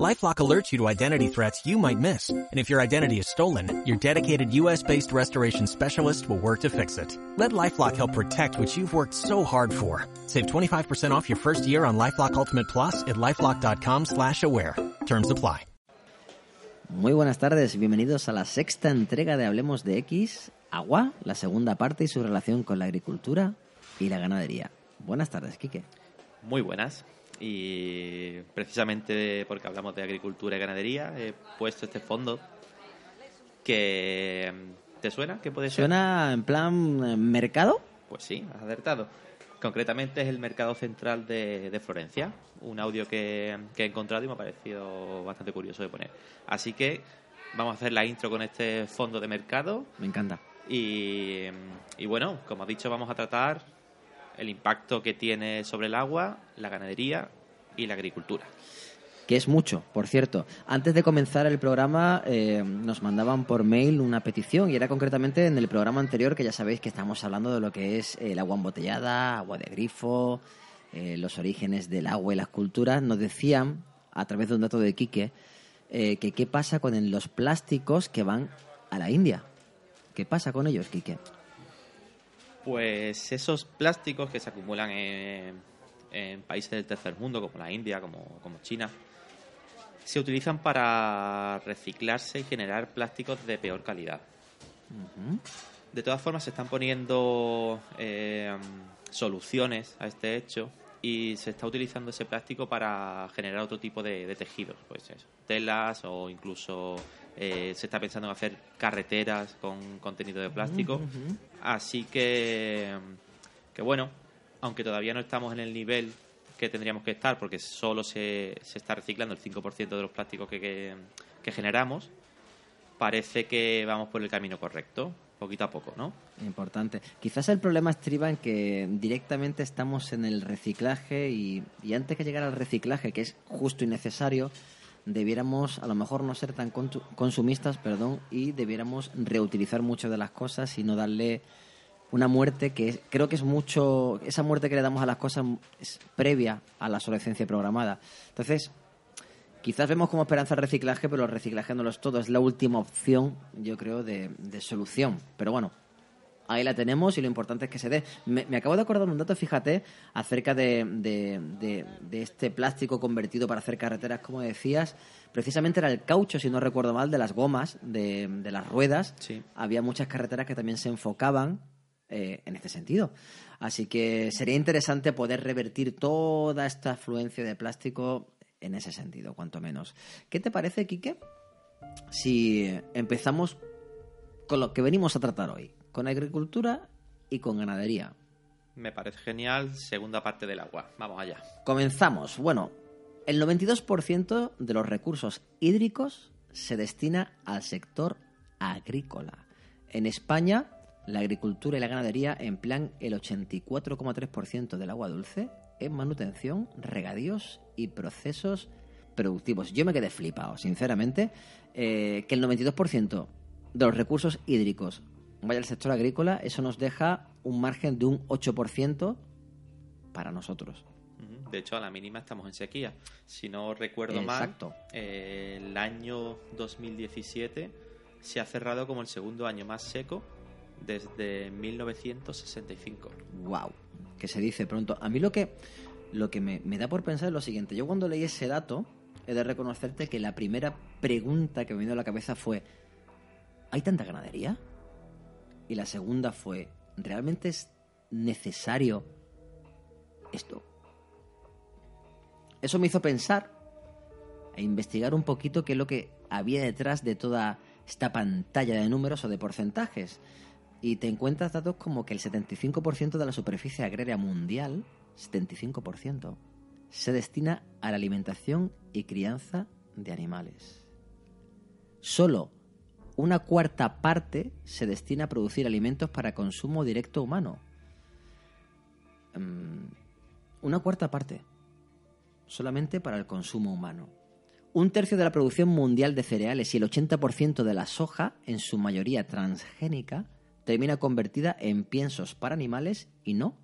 LifeLock alerts you to identity threats you might miss. And if your identity is stolen, your dedicated US-based restoration specialist will work to fix it. Let LifeLock help protect what you've worked so hard for. Save 25% off your first year on LifeLock Ultimate Plus at LifeLock.com slash aware. Terms apply. Muy buenas tardes y bienvenidos a la sexta entrega de Hablemos de X, Agua, la segunda parte y su relación con la agricultura y la ganadería. Buenas tardes, Quique. Muy buenas. Y precisamente porque hablamos de agricultura y ganadería, he puesto este fondo que... ¿Te suena? ¿Qué puede ser? ¿Suena en plan eh, mercado? Pues sí, has acertado. Concretamente es el Mercado Central de, de Florencia, un audio que, que he encontrado y me ha parecido bastante curioso de poner. Así que vamos a hacer la intro con este fondo de mercado Me encanta. y, y bueno, como has dicho, vamos a tratar el impacto que tiene sobre el agua, la ganadería y la agricultura. Que es mucho, por cierto. Antes de comenzar el programa eh, nos mandaban por mail una petición y era concretamente en el programa anterior que ya sabéis que estamos hablando de lo que es el agua embotellada, agua de grifo, eh, los orígenes del agua y las culturas. Nos decían, a través de un dato de Quique, eh, que qué pasa con los plásticos que van a la India. ¿Qué pasa con ellos, Quique? Pues esos plásticos que se acumulan en, en países del tercer mundo, como la India, como, como China, se utilizan para reciclarse y generar plásticos de peor calidad. De todas formas, se están poniendo eh, soluciones a este hecho y se está utilizando ese plástico para generar otro tipo de, de tejidos, pues eso, telas o incluso eh, se está pensando en hacer carreteras con contenido de plástico. Así que, que bueno, aunque todavía no estamos en el nivel que tendríamos que estar, porque solo se, se está reciclando el 5% de los plásticos que, que, que generamos, parece que vamos por el camino correcto, poquito a poco, ¿no? Importante. Quizás el problema estriba en que directamente estamos en el reciclaje y, y antes que llegar al reciclaje, que es justo y necesario, debiéramos a lo mejor no ser tan consumistas, perdón, y debiéramos reutilizar muchas de las cosas y no darle una muerte que creo que es mucho, esa muerte que le damos a las cosas es previa a la obsolescencia programada. Entonces, Quizás vemos como esperanza el reciclaje, pero el reciclaje no lo todo. Es la última opción, yo creo, de solución. Pero bueno, ahí la tenemos y lo importante es que se dé. Me, me acabo de acordar un dato, fíjate, acerca de, de- de- de este plástico convertido para hacer carreteras, como decías. Precisamente era el caucho, si no recuerdo mal, de las gomas, de, de las ruedas. Sí. Había muchas carreteras que también se enfocaban eh, en este sentido. Así que sería interesante poder revertir toda esta afluencia de plástico en ese sentido, cuanto menos. ¿Qué te parece, Quique? Si empezamos con lo que venimos a tratar hoy, con agricultura y con ganadería. Me parece genial, segunda parte del agua. Vamos allá. Comenzamos. Bueno, el 92% de los recursos hídricos se destina al sector agrícola. En España, la agricultura y la ganadería emplean el 84,3% del agua dulce en manutención, regadíos y procesos productivos. Yo me quedé flipado, sinceramente, eh, que el 92% de los recursos hídricos vaya al sector agrícola, eso nos deja un margen de un 8% para nosotros. De hecho, a la mínima estamos en sequía. Si no recuerdo Exacto. mal, eh, el año 2017 se ha cerrado como el segundo año más seco desde 1965. wow, que se dice pronto. A mí lo que, lo que me, me da por pensar es lo siguiente. Yo cuando leí ese dato, he de reconocerte que la primera pregunta que me vino a la cabeza fue, ¿hay tanta ganadería? Y la segunda fue, ¿realmente es necesario esto? Eso me hizo pensar e investigar un poquito qué es lo que había detrás de toda esta pantalla de números o de porcentajes. Y te encuentras datos como que el 75% de la superficie agraria mundial, 75%, se destina a la alimentación y crianza de animales. Solo una cuarta parte se destina a producir alimentos para consumo directo humano. Mm, una cuarta parte solamente para el consumo humano. un tercio de la producción mundial de cereales y el 80% de la soja, en su mayoría transgénica, termina convertida en piensos para animales y no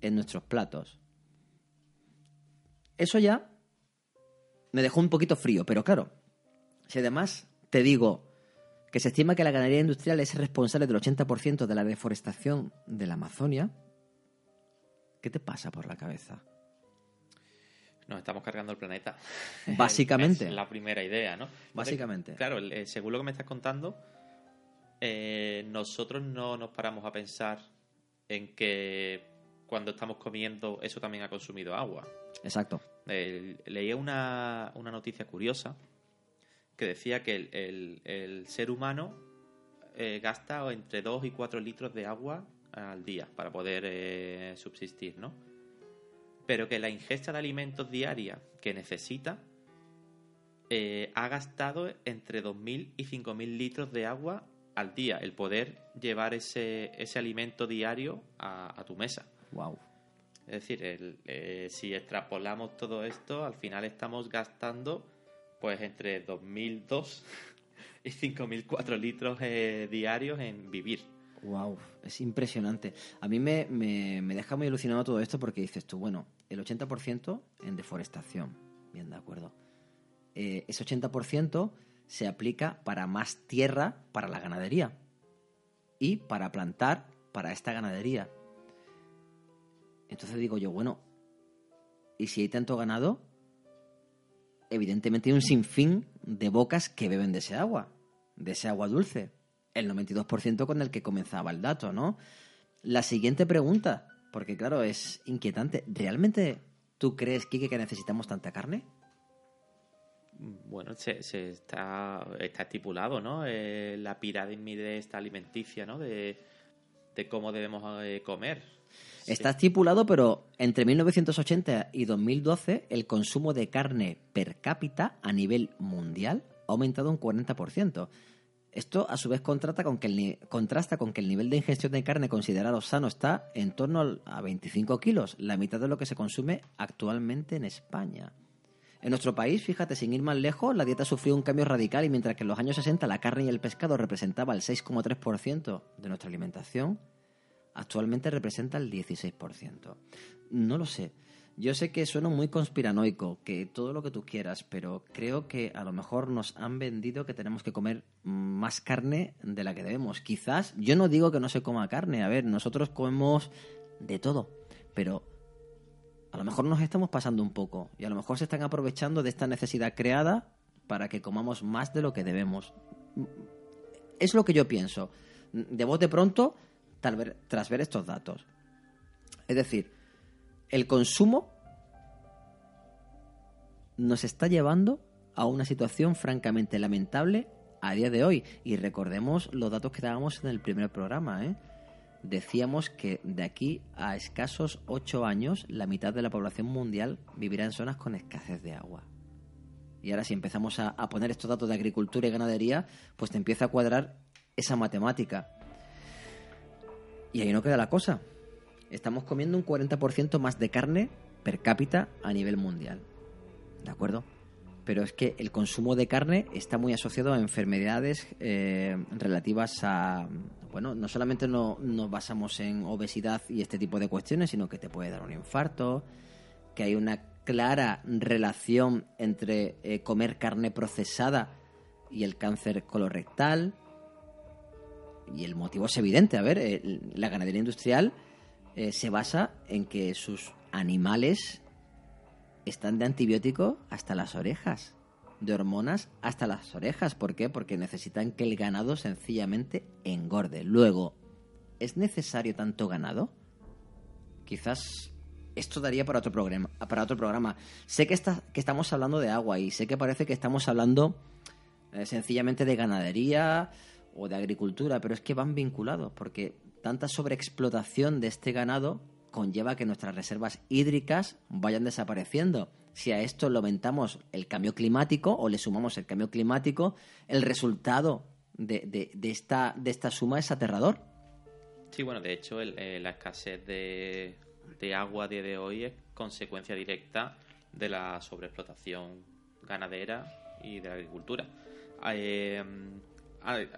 en nuestros platos. Eso ya me dejó un poquito frío, pero claro, si además te digo que se estima que la ganadería industrial es responsable del 80% de la deforestación de la Amazonia, ¿qué te pasa por la cabeza? Nos estamos cargando el planeta. Básicamente. es la primera idea, ¿no? Básicamente. Claro, eh, según lo que me estás contando, eh, nosotros no nos paramos a pensar en que cuando estamos comiendo eso también ha consumido agua. Exacto. Eh, leía una, una, noticia curiosa que decía que el, el, ser humano gasta entre 2 y 4 litros de agua al día para poder subsistir, ¿no? pero que la ingesta de alimentos diaria que necesita eh, ha gastado entre 2.000 y 5.000 litros de agua al día, el poder llevar ese, ese alimento diario a, tu mesa. Wow. Es decir, eh, si extrapolamos todo esto, al final estamos gastando pues entre 2.002 y 5.004 litros eh, diarios en vivir. Wow, es impresionante. A mí me, me, deja muy alucinado todo esto porque dices tú, bueno, el 80% en deforestación, bien de acuerdo. Eh, ese 80% se aplica para más tierra para la ganadería y para plantar para esta ganadería. Entonces digo yo, bueno, ¿y si hay tanto ganado? Evidentemente hay un sinfín de bocas que beben de ese agua, de ese agua dulce el 92% con el que comenzaba el dato, ¿no? La siguiente pregunta, porque claro, es inquietante. ¿Realmente tú crees, Kike, que necesitamos tanta carne? Bueno, se, está, está estipulado, ¿no? Eh, la pirámide esta alimenticia, ¿no? De, cómo debemos eh, Está estipulado, pero entre 1980 y 2012 el consumo de carne per cápita a nivel mundial ha aumentado un 40%. Esto a su vez contrasta con, que el, contrasta con que el nivel de ingestión de carne considerado sano está en torno a 25 kilos, la mitad de lo que se consume actualmente en España. En nuestro país, fíjate, sin ir más lejos, la dieta sufrió un cambio radical y mientras que en los años 60 la carne y el pescado representaba el 6,3% de nuestra alimentación, actualmente representa el 16%. No lo sé. Yo sé que suena muy conspiranoico, que todo lo que tú quieras, pero creo que a lo mejor nos han vendido que tenemos que comer más carne de la que debemos. Quizás, yo no digo que no se coma carne, a ver, nosotros comemos de todo, pero a lo mejor nos estamos pasando un poco y a lo mejor se están aprovechando de esta necesidad creada para que comamos más de lo que debemos. Es lo que yo pienso. De bote pronto, tras ver estos datos. Es decir, el consumo nos está llevando a una situación francamente lamentable a día de hoy. Y recordemos los datos que dábamos en el primer programa. ¿eh? Decíamos que de aquí a escasos ocho años la mitad de la población mundial vivirá en zonas con escasez de agua. Y ahora si empezamos a, a poner estos datos de agricultura y ganadería, pues te empieza a cuadrar esa matemática. Y ahí no queda la cosa estamos comiendo un 40% más de carne per cápita a nivel mundial. ¿De acuerdo? Pero es que el consumo de carne está muy asociado a enfermedades eh, relativas a... Bueno, no solamente no, nos basamos en obesidad y este tipo de cuestiones, sino que te puede dar un infarto, que hay una clara relación entre eh, comer carne procesada y el cáncer colorectal. Y el motivo es evidente. A ver, eh, la ganadería industrial eh, se basa en que sus animales están de antibiótico hasta las orejas, de hormonas hasta las orejas. ¿Por qué? Porque necesitan que el ganado sencillamente engorde. Luego, ¿es necesario tanto ganado? Quizás esto daría para otro programa. Para otro programa. Sé que, está, que estamos hablando de agua y sé que parece que estamos hablando eh, sencillamente de ganadería o de agricultura, pero es que van vinculados, porque tanta sobreexplotación de este ganado conlleva que nuestras reservas hídricas vayan desapareciendo. Si a esto lo aumentamos el cambio climático o le sumamos el cambio climático, el resultado de, esta, de esta suma es aterrador. Sí, bueno, de hecho eh, la escasez de, agua a día de hoy es consecuencia directa de la sobreexplotación ganadera y de la agricultura. Eh,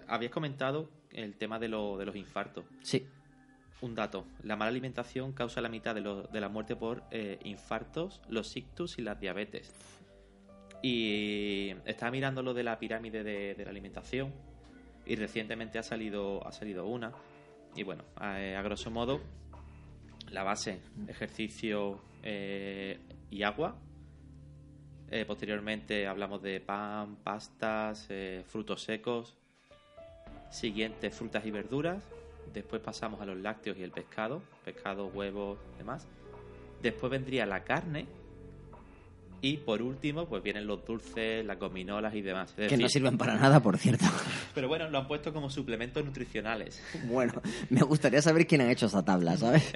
habías comentado el tema de, de los infartos. Sí. Un dato, la mala alimentación causa la mitad de, de la muerte por eh, infartos, los ictus y las diabetes. Y estaba mirando lo de la pirámide de, la alimentación y recientemente ha salido, ha salido una. Y bueno, a, grosso modo, la base, ejercicio eh, y agua. Eh, posteriormente hablamos de pan, pastas, frutos secos. Siguiente, frutas y verduras Después pasamos a los lácteos y el pescado, pescado, huevos, demás. Después vendría la carne. Y por último, pues vienen los dulces, las gominolas y demás. que no sirven para nada, por cierto. Pero bueno, lo han puesto como suplementos nutricionales. Bueno, me gustaría saber quién ha hecho esa tabla, ¿sabes?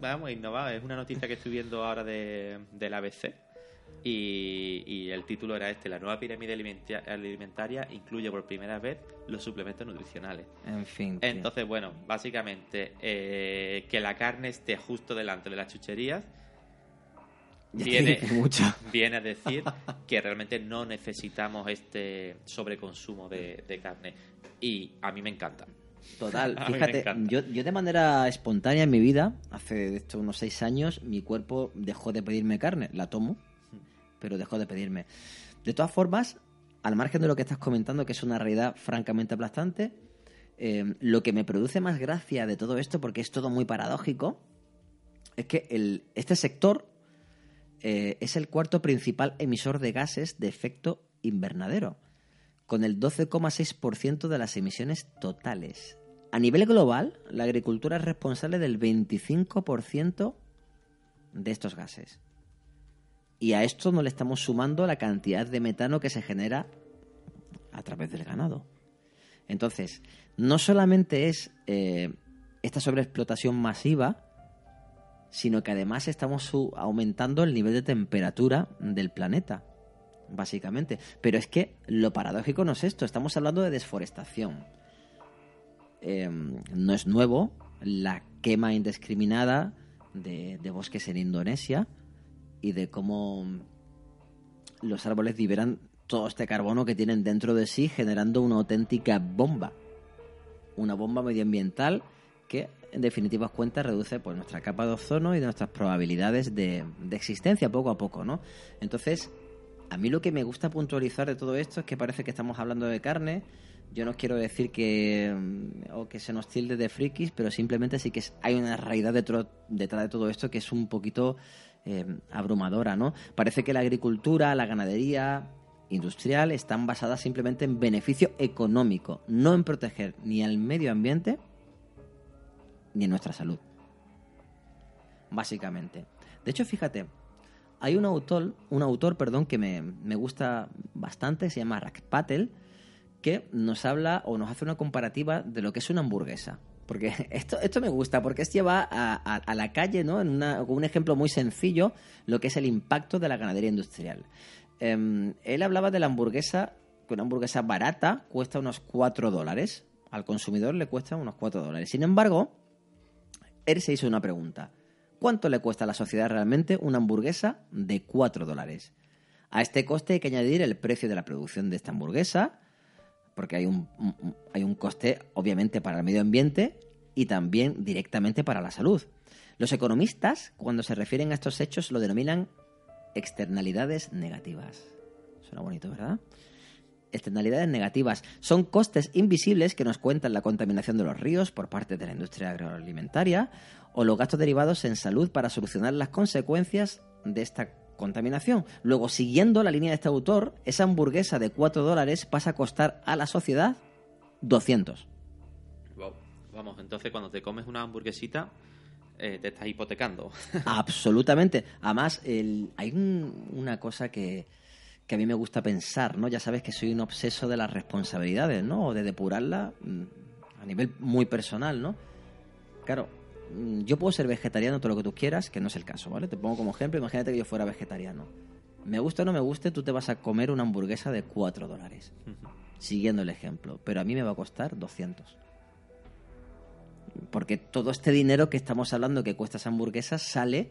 vamos, innovado. Es una noticia que estoy viendo ahora de, del ABC y, el título era este, la nueva pirámide alimentaria incluye por primera vez los suplementos nutricionales. En fin. Entonces, bueno, básicamente eh, que la carne esté justo delante de las chucherías viene, viene a decir que realmente no necesitamos este sobreconsumo de, carne. Y a mí me encanta. Total, fíjate, yo, yo, de manera espontánea en mi vida, hace esto unos seis años, mi cuerpo dejó de pedirme carne, la tomo, pero dejó de pedirme. De todas formas, al margen de lo que estás comentando, que es una realidad francamente aplastante, eh, lo que me produce más gracia de todo esto, porque es todo muy paradójico, es que este sector eh, es el cuarto principal emisor de gases de efecto invernadero, con el 12,6% de las emisiones totales. A nivel global, la agricultura es responsable del 25% de estos gases. Y a esto no le estamos sumando la cantidad de metano que se genera a través del ganado. Entonces, no solamente es eh, esta sobreexplotación masiva, sino que además estamos aumentando el nivel de temperatura del planeta, básicamente. Pero es que lo paradójico no es esto, estamos hablando de desforestación. Em, no es nuevo la quema indiscriminada de bosques en Indonesia, y de cómo los árboles liberan todo este carbono que tienen dentro de sí, generando una auténtica bomba. Una bomba medioambiental que, en definitivas cuentas, reduce pues, nuestra capa de ozono y nuestras probabilidades de, de existencia poco a poco, ¿no? Entonces, a mí lo que me gusta puntualizar de todo esto es que parece que estamos hablando de carne. Yo no quiero decir que mm, o que se nos tilde de frikis, pero simplemente sí que hay una realidad detrás de todo esto que es un poquito eh, abrumadora, ¿no? Parece que la agricultura, la ganadería industrial están basadas simplemente en beneficio económico, no en proteger ni al medio ambiente ni en nuestra salud. Básicamente. De hecho, fíjate, hay un autor, un autor, perdón, que me, me gusta bastante, se llama Rack Patel, que nos habla o nos hace una comparativa de lo que es una hamburguesa. Porque esto, esto me gusta, porque es llevar a, la calle, ¿no? En un ejemplo muy sencillo, lo que es el impacto de la ganadería industrial. Em, él hablaba de la hamburguesa, que una hamburguesa barata cuesta unos 4 dólares. Al consumidor le cuesta unos 4 dólares. Sin embargo, él se hizo una pregunta. ¿Cuánto le cuesta a la sociedad realmente una hamburguesa de 4 dólares? A este coste hay que añadir el precio de la producción de esta hamburguesa, porque hay un, hay un coste obviamente para el medio ambiente y también directamente para la salud. Los economistas, cuando se refieren a estos hechos, lo denominan externalidades negativas. Suena bonito, ¿verdad? Externalidades negativas son costes invisibles que nos cuentan la contaminación de los ríos por parte de la industria agroalimentaria o los gastos derivados en salud para solucionar las consecuencias de esta contaminación. Luego, siguiendo la línea de este autor, esa hamburguesa de 4 dólares pasa a costar a la sociedad 200. Vamos, entonces cuando te comes una hamburguesita, eh, te estás hipotecando. Absolutamente. Además, hay una cosa que, que a mí me gusta pensar, ¿no? Ya sabes que soy un obseso de las responsabilidades, ¿no? O de depurarla mm, a nivel muy personal, ¿no? Claro, yo puedo ser vegetariano todo lo que tú quieras, que no es el caso, ¿vale? Te pongo como ejemplo, imagínate que yo fuera vegetariano. Me guste o no me guste, tú te vas a comer una hamburguesa de 4 dólares, siguiendo el ejemplo, pero a mí me va a costar 200. Porque todo este dinero que estamos hablando que cuesta esa hamburguesa sale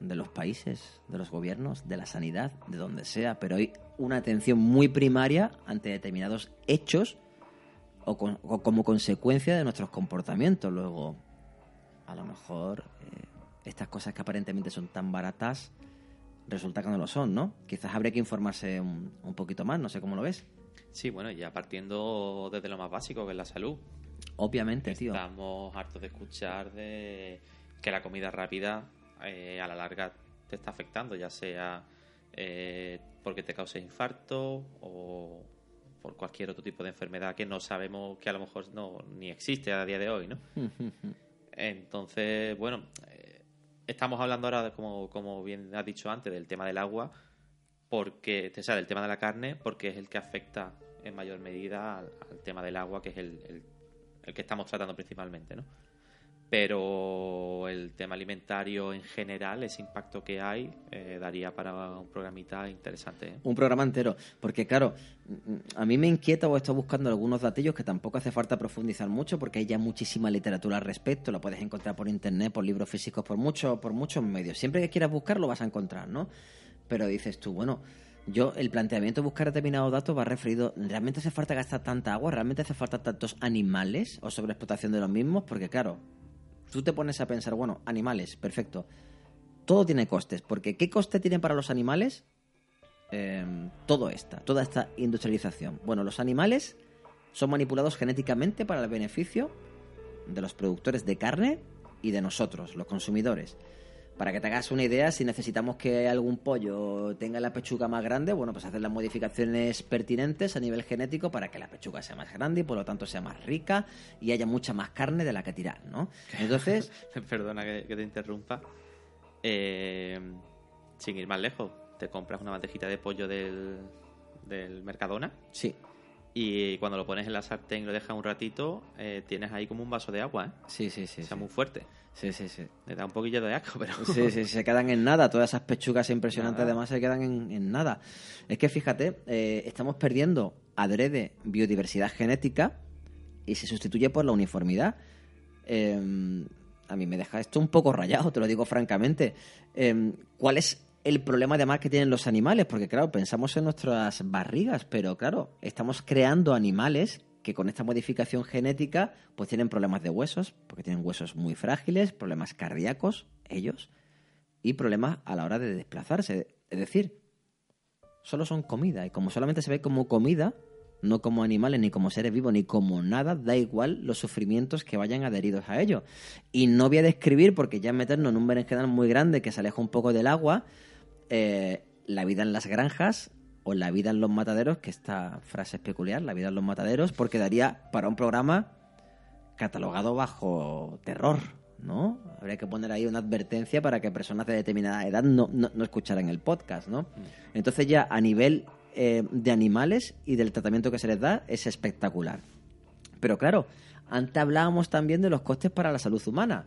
de los países, de los gobiernos, de la sanidad, de donde sea, pero hay una atención muy primaria ante determinados hechos o, como consecuencia de nuestros comportamientos. Luego, a lo mejor eh, estas cosas que aparentemente son tan baratas resulta que no lo son, ¿no? Quizás habría que informarse un, un poquito más, no sé cómo lo ves. Sí, bueno, ya partiendo desde lo más básico, que es la salud. Obviamente, tío. Estamos hartos de escuchar de que la comida rápida eh, a la larga te está afectando, ya sea eh, porque te cause infarto o por cualquier otro tipo de enfermedad que no sabemos que a lo mejor no ni existe a día de hoy, ¿no? Entonces, bueno, eh, estamos hablando ahora, como, como bien has dicho antes, del tema del agua, porque, o sea, del tema de la carne, porque es el que afecta en mayor medida al, tema del agua, que es el, el, que estamos tratando principalmente, ¿no? Pero el tema alimentario en general, ese impacto que hay, eh, daría para un programita interesante. ¿eh? Un programa entero, porque claro, a mí me inquieta o estoy buscando algunos datillos que tampoco hace falta profundizar mucho, porque hay ya muchísima literatura al respecto, lo puedes encontrar por internet, por libros físicos, por, mucho, por muchos medios. Siempre que quieras buscar lo vas a encontrar, ¿no? Pero dices tú, bueno, yo, el planteamiento de buscar determinados datos va referido, ¿realmente hace falta gastar tanta agua? ¿Realmente hace falta tantos animales o sobreexplotación de los mismos? Porque claro, tú te pones a pensar, bueno, animales, perfecto. Todo tiene costes, porque ¿qué coste tiene para los animales? Em, todo esta, toda esta industrialización. Bueno, los animales son manipulados genéticamente para el beneficio de los productores de carne y de nosotros, los consumidores. Para que te hagas una idea, si necesitamos que algún pollo tenga la pechuga más grande, bueno, pues hacer las modificaciones pertinentes a nivel genético para que la pechuga sea más grande y por lo tanto sea más rica y haya mucha más carne de la que tirar, ¿no? Entonces... Perdona que, te interrumpa. Eh, sin ir más lejos, te compras una bandejita de pollo del, del Mercadona. Sí. Y cuando lo pones en la sartén y lo dejas un ratito, eh, tienes ahí como un vaso de agua, ¿eh? Sí, sí, sí. O sea, muy fuerte. Sí, sí, sí. Le da un poquillo de asco, pero... Sí, sí, se quedan en nada. Todas esas pechugas impresionantes además se quedan en, nada. Es que fíjate, eh, estamos perdiendo adrede biodiversidad genética y se sustituye por la uniformidad. Em, a mí me deja esto un poco rayado, te lo digo francamente. Em, ¿Cuál es el problema además que tienen los animales? Porque claro, pensamos en nuestras barrigas, pero claro, estamos creando animales que con esta modificación genética pues tienen problemas de huesos, porque tienen huesos muy frágiles, problemas cardíacos, ellos, y problemas a la hora de desplazarse. Es decir, solo son comida, y como solamente se ve como comida, no como animales, ni como seres vivos, ni como nada, da igual los sufrimientos que vayan adheridos a ello. Y no voy a describir, porque ya meternos en un berenjenal muy grande que se aleja un poco del agua, eh, la vida en las granjas, o La vida en los mataderos, que esta frase es peculiar, La vida en los mataderos, porque daría para un programa catalogado bajo terror, ¿no? Habría que poner ahí una advertencia para que personas de determinada edad no, no, escucharan el podcast, ¿no? Mm. Entonces ya a nivel eh, de animales y del tratamiento que se les da es espectacular. Pero claro, antes hablábamos también de los costes para la salud humana.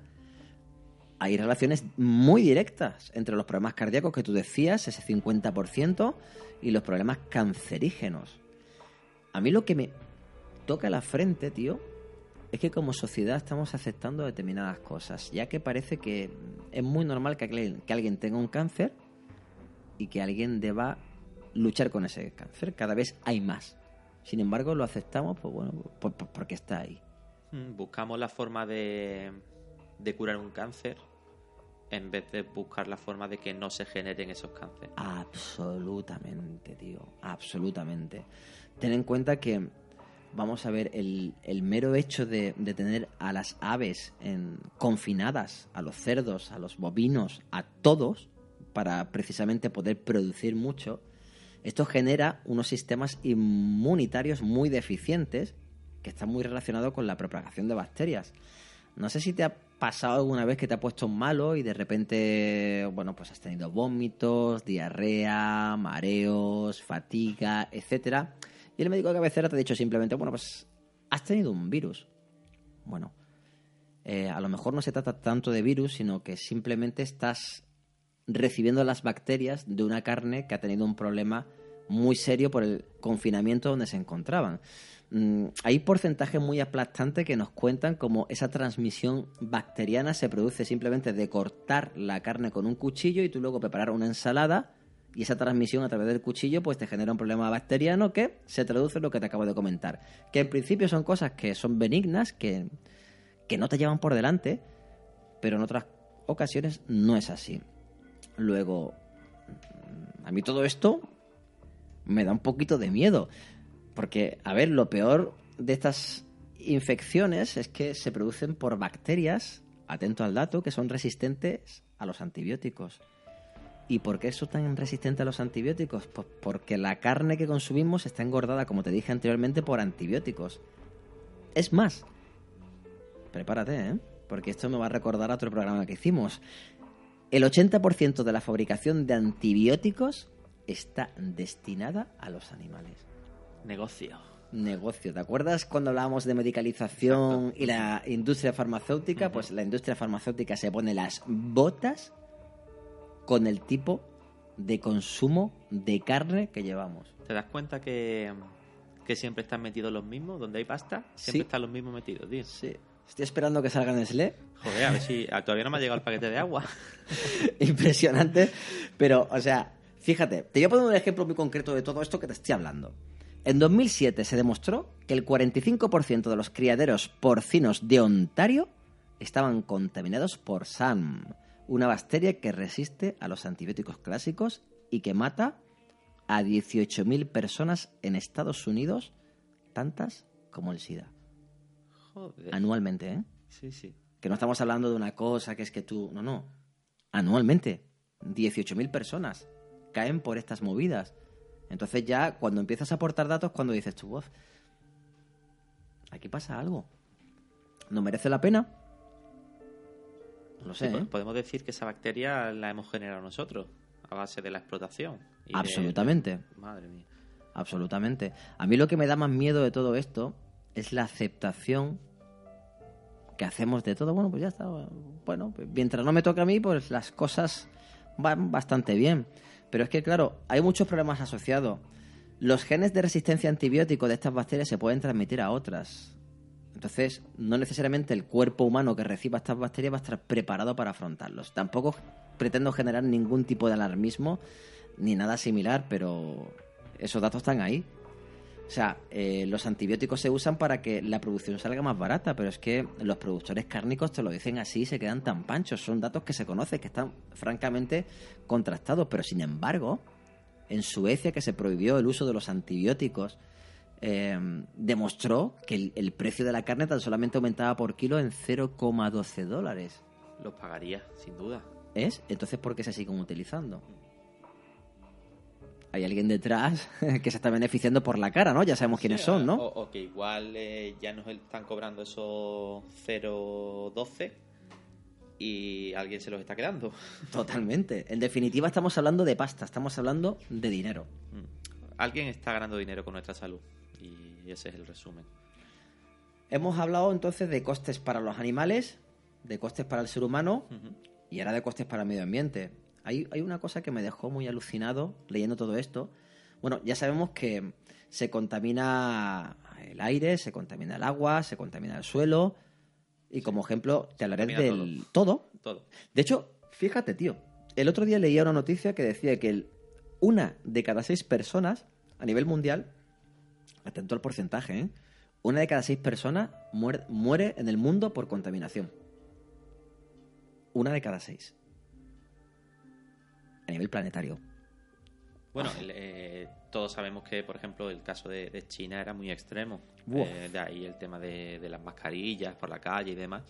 Hay relaciones muy directas entre los problemas cardíacos que tú decías, ese 50%, y los problemas cancerígenos. A mí lo que me toca la frente, tío, es que como sociedad estamos aceptando determinadas cosas, ya que parece que es muy normal que alguien, tenga un cáncer y que alguien deba luchar con ese cáncer. Cada vez hay más. Sin embargo, lo aceptamos, pues bueno, porque está ahí. Mm, buscamos la forma de, de curar un cáncer en vez de buscar la forma de que no se generen esos cánceres. Absolutamente, tío, absolutamente. Ten en cuenta que, vamos a ver, el, mero hecho de, tener a las aves en, confinadas, a los cerdos, a los bovinos, a todos, para precisamente poder producir mucho, esto genera unos sistemas inmunitarios muy deficientes que están muy relacionados con la propagación de bacterias. No sé si te ha pasado alguna vez que te ha puesto malo y de repente, bueno, pues has tenido vómitos, diarrea, mareos, fatiga, etcétera. Y el médico de cabecera te ha dicho simplemente, bueno, pues has tenido un virus. Bueno, eh, a lo mejor no se trata tanto de virus, sino que simplemente estás recibiendo las bacterias de una carne que ha tenido un problema muy serio por el confinamiento donde se encontraban. Mm, hay porcentajes muy aplastantes que nos cuentan cómo esa transmisión bacteriana se produce simplemente de cortar la carne con un cuchillo y tú luego preparar una ensalada y esa transmisión a través del cuchillo pues te genera un problema bacteriano que se traduce en lo que te acabo de comentar. Que en principio son cosas que son benignas, que, que no te llevan por delante, pero en otras ocasiones no es así. Luego, a mí todo esto me da un poquito de miedo. Porque, a ver, lo peor de estas infecciones es que se producen por bacterias, atento al dato, que son resistentes a los antibióticos. ¿Y por qué son tan resistentes a los antibióticos? Pues porque la carne que consumimos está engordada, como te dije anteriormente, por antibióticos. Es más, prepárate, ¿eh? porque esto me va a recordar a otro programa que hicimos. El 80% de la fabricación de antibióticos está destinada a los animales. Negocio. Negocio. ¿Te acuerdas cuando hablábamos de medicalización y la industria farmacéutica? Pues la industria farmacéutica se pone las botas con el tipo de consumo de carne que llevamos. ¿Te das cuenta que, que siempre están metidos los mismos? Donde hay pasta, siempre están los mismos metidos, tío. Sí. Estoy esperando que salga Nestlé. Joder, a ver si todavía no me ha llegado el paquete de agua. Impresionante. Pero, o sea, fíjate, te voy a poner un ejemplo muy concreto de todo esto que te estoy hablando. En 2007 se demostró que el 45% de los criaderos porcinos de Ontario estaban contaminados por SAM, una bacteria que resiste a los antibióticos clásicos y que mata a 18.000 personas en Estados Unidos, tantas como el SIDA. Joder. Anualmente, ¿eh? Sí, sí. Que no estamos hablando de una cosa que es que tú... No, no. Anualmente. 18.000 personas caen por estas movidas. Entonces ya cuando empiezas a aportar datos, cuando dices tu voz, aquí pasa algo. ¿No merece la pena? No lo sé. Sí, ¿eh? Podemos decir que esa bacteria la hemos generado nosotros, a base de la explotación. y de- Absolutamente. Madre mía. Absolutamente. A mí lo que me da más miedo de todo esto es la aceptación que hacemos de todo. Bueno, pues ya está. Bueno, pues mientras no me toque a mí, pues las cosas van bastante bien. Pero es que, claro, hay muchos problemas asociados. Los genes de resistencia a antibióticos de estas bacterias se pueden transmitir a otras. Entonces, no necesariamente el cuerpo humano que reciba estas bacterias va a estar preparado para afrontarlos. Tampoco pretendo generar ningún tipo de alarmismo ni nada similar, pero esos datos están ahí. O sea, eh, los antibióticos se usan para que la producción salga más barata, pero es que los productores cárnicos te lo dicen así y se quedan tan panchos. Son datos que se conocen, que están francamente contrastados, pero sin embargo, en Suecia, que se prohibió el uso de los antibióticos, eh, demostró que el, el precio de la carne tan solamente aumentaba por kilo en 0,12 dólares. Los pagaría, sin duda. ¿Es? Entonces, ¿por qué se siguen utilizando? Hay alguien detrás que se está beneficiando por la cara, ¿no? Ya sabemos quiénes Sí, son, ¿no? O, o que igual eh, ya nos están cobrando esos 0,12 y alguien se los está quedando. Totalmente. En definitiva, estamos hablando de pasta, estamos hablando de dinero. Mm. Alguien está ganando dinero con nuestra salud y ese es el resumen. Hemos hablado entonces de costes para los animales, de costes para el ser humano y ahora de costes para el medio ambiente. Hay, hay una cosa que me dejó muy alucinado leyendo todo esto. Bueno, ya sabemos que se contamina el aire, se contamina el agua, se contamina el suelo. Y como ejemplo, te hablaré del todo. Todo. De hecho, fíjate, tío. El otro día leía una noticia que decía que el- una de cada seis personas a nivel mundial, atento al porcentaje, ¿eh? una de cada seis personas muere, muere en el mundo por contaminación. Una de cada seis. A nivel planetario. Bueno, el, eh, todos sabemos que, por ejemplo, el caso de, de China era muy extremo. Eh, de ahí el tema de, de las mascarillas por la calle y demás.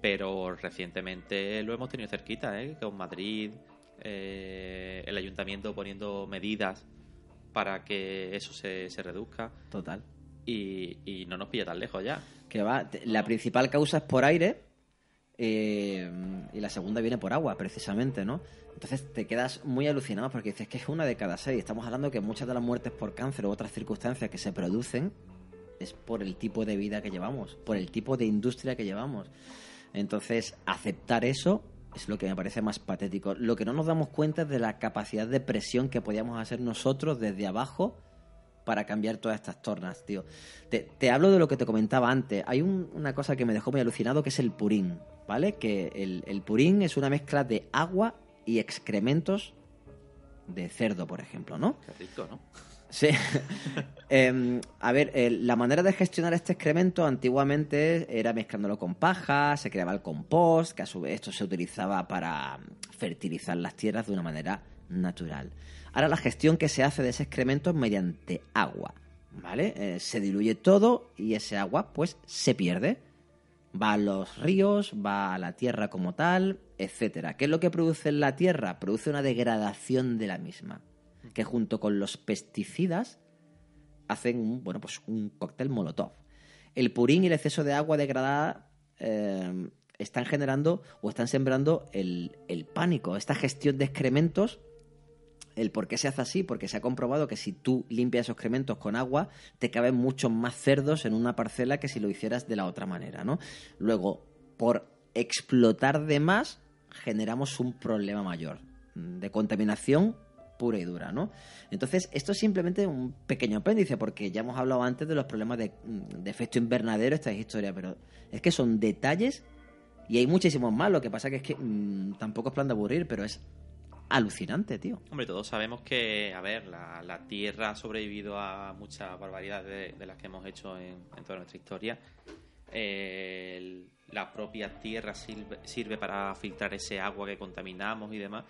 Pero recientemente lo hemos tenido cerquita, ¿eh? Con Madrid, eh, el ayuntamiento poniendo medidas para que eso se, se reduzca. Total. Y, y no nos pilla tan lejos ya. Que va, la principal causa es por aire eh, y la segunda viene por agua, precisamente, ¿no? Entonces te quedas muy alucinado porque dices que es una de cada seis. Estamos hablando que muchas de las muertes por cáncer u otras circunstancias que se producen es por el tipo de vida que llevamos, por el tipo de industria que llevamos. Entonces, aceptar eso Es lo que me parece más patético. Lo que no nos damos cuenta es de la capacidad de presión que podíamos hacer nosotros desde abajo para cambiar todas estas tornas, tío. Te, hablo de lo que te comentaba antes. Hay una cosa que me dejó muy alucinado que es el purín, ¿vale? Que el, el purín es una mezcla de agua y excrementos de cerdo, por ejemplo, ¿no? Qué rico, ¿no? Sí. Em, a ver, la manera de gestionar este excremento antiguamente era mezclándolo con paja, se creaba el compost, que a su vez esto se utilizaba para fertilizar las tierras de una manera natural. Ahora la gestión que se hace de ese excremento es mediante agua, ¿vale? Eh, se diluye todo y ese agua pues se pierde. Va a los ríos, va a la tierra como tal, etcétera. ¿Qué es lo que produce la tierra? Produce una degradación de la misma que junto con los pesticidas hacen un, bueno, pues un cóctel molotov. El purín y el exceso de agua degradada eh, están generando o están sembrando el, pánico, esta gestión de excrementos. El por qué se hace así, porque se ha comprobado que si tú limpias esos excrementos con agua, te caben muchos más cerdos en una parcela que si lo hicieras de la otra manera, ¿no? Luego, por explotar de más, generamos un problema mayor de contaminación pura y dura, ¿no? Entonces, esto es simplemente un pequeño apéndice, porque ya hemos hablado antes de los problemas de, efecto invernadero, esta historia, pero es que son detalles y hay muchísimos más. Lo que pasa que es que mm, tampoco es plan de aburrir, pero es alucinante, tío. Hombre, todos sabemos que, a ver, la, Tierra ha sobrevivido a muchas barbaridades de, las que hemos hecho en, toda nuestra historia. la propia Tierra sirve para filtrar ese agua que contaminamos y demás.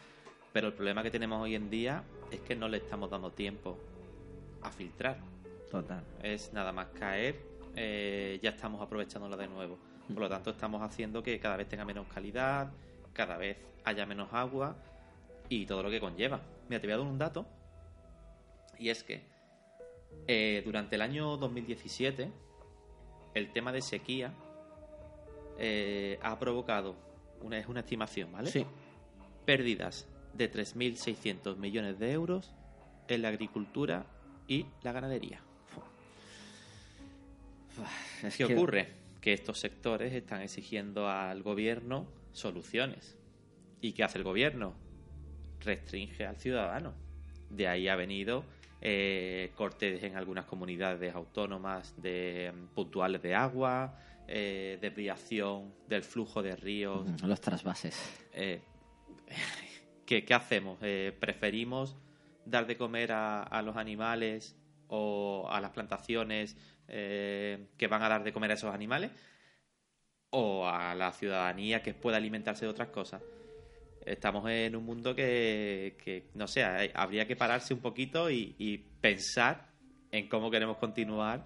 Pero el problema que tenemos hoy en día es que no le estamos dando tiempo a filtrar. Total. Es nada más caer, eh, ya estamos aprovechándolo de nuevo. Por lo tanto, estamos haciendo que cada vez tenga menos calidad, cada vez haya menos agua y todo lo que conlleva. Mira, te voy a dar un dato. Y es que eh, durante el año 2017, el tema de sequía eh, ha provocado, una, es una estimación, ¿vale? Sí. Pérdidas de 3.600 millones de euros en la agricultura y la ganadería. ¿Qué ocurre? Que estos sectores están exigiendo al gobierno soluciones. ¿Y qué hace el gobierno? Restringe al ciudadano. De ahí ha venido eh, cortes en algunas comunidades autónomas de mm, puntuales de agua, eh, desviación del flujo de ríos. Los trasvases. Eh, ¿qué, hacemos? Eh, ¿Preferimos dar de comer a, los animales o a las plantaciones que van a dar de comer a esos animales? ¿O a la ciudadanía que pueda alimentarse de otras cosas? Estamos en un mundo que, no sé, habría que pararse un poquito y, pensar en cómo queremos continuar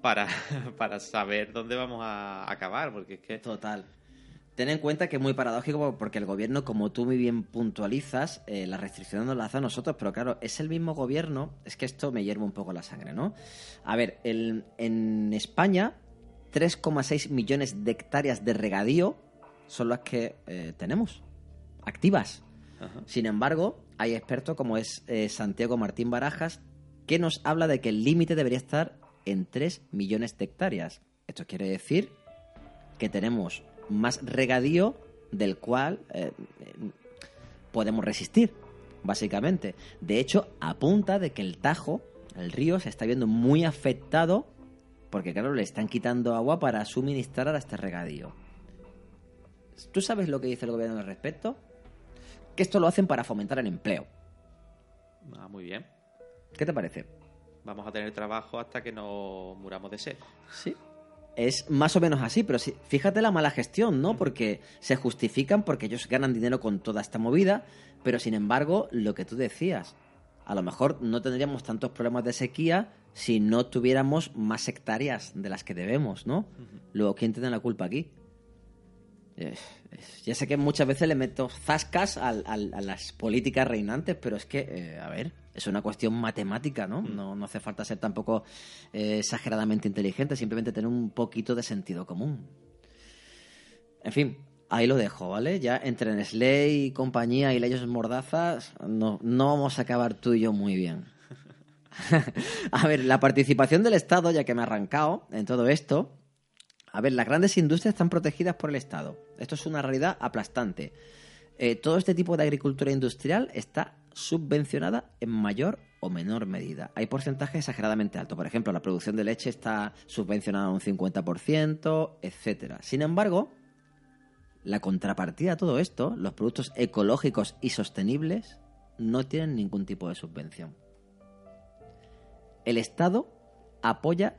para, para saber dónde vamos a acabar, porque es que... Total. Ten en cuenta que es muy paradójico porque el gobierno, como tú muy bien puntualizas, eh, la restricción nos la hace a nosotros, pero claro, es el mismo gobierno, es que esto me hierve un poco la sangre, ¿no? A ver, en España, 3,6 millones de hectáreas de regadío son las que eh, tenemos, activas. Sin embargo, hay expertos como es eh, Santiago Martín Barajas, que nos habla de que el límite debería estar en 3 millones de hectáreas. Esto quiere decir que tenemos más regadío del cual eh, podemos resistir, básicamente. De hecho, apunta de que el Tajo, el río, se está viendo muy afectado porque, claro, le están quitando agua para suministrar a este regadío. ¿Tú sabes lo que dice el gobierno al respecto? Que esto lo hacen para fomentar el empleo. Ah, muy bien. ¿Qué te parece? Vamos a tener trabajo hasta que no muramos de sed. Sí, es más o menos así, pero fíjate la mala gestión, ¿no? Porque se justifican porque ellos ganan dinero con toda esta movida, pero sin embargo, lo que tú decías, a lo mejor no tendríamos tantos problemas de sequía si no tuviéramos más hectáreas de las que debemos, ¿no? Luego, ¿quién tiene la culpa aquí? Ya sé que muchas veces le meto zascas a, las políticas reinantes, pero es que, eh, a ver, es una cuestión matemática, ¿no? Mm. No, hace falta ser tampoco eh, exageradamente inteligente, simplemente tener un poquito de sentido común. En fin, ahí lo dejo, ¿vale? Ya entre Nestlé y compañía y leyes mordazas, no, no vamos a acabar tú y yo muy bien. a ver, la participación del Estado, ya que me ha arrancado en todo esto, a ver, las grandes industrias están protegidas por el Estado. Esto es una realidad aplastante. eh, todo este tipo de agricultura industrial está subvencionada en mayor o menor medida. Hay porcentajes exageradamente altos. Por ejemplo, la producción de leche está subvencionada un 50%, etcétera. Sin embargo, la contrapartida a todo esto, los productos ecológicos y sostenibles, no tienen ningún tipo de subvención. El Estado apoya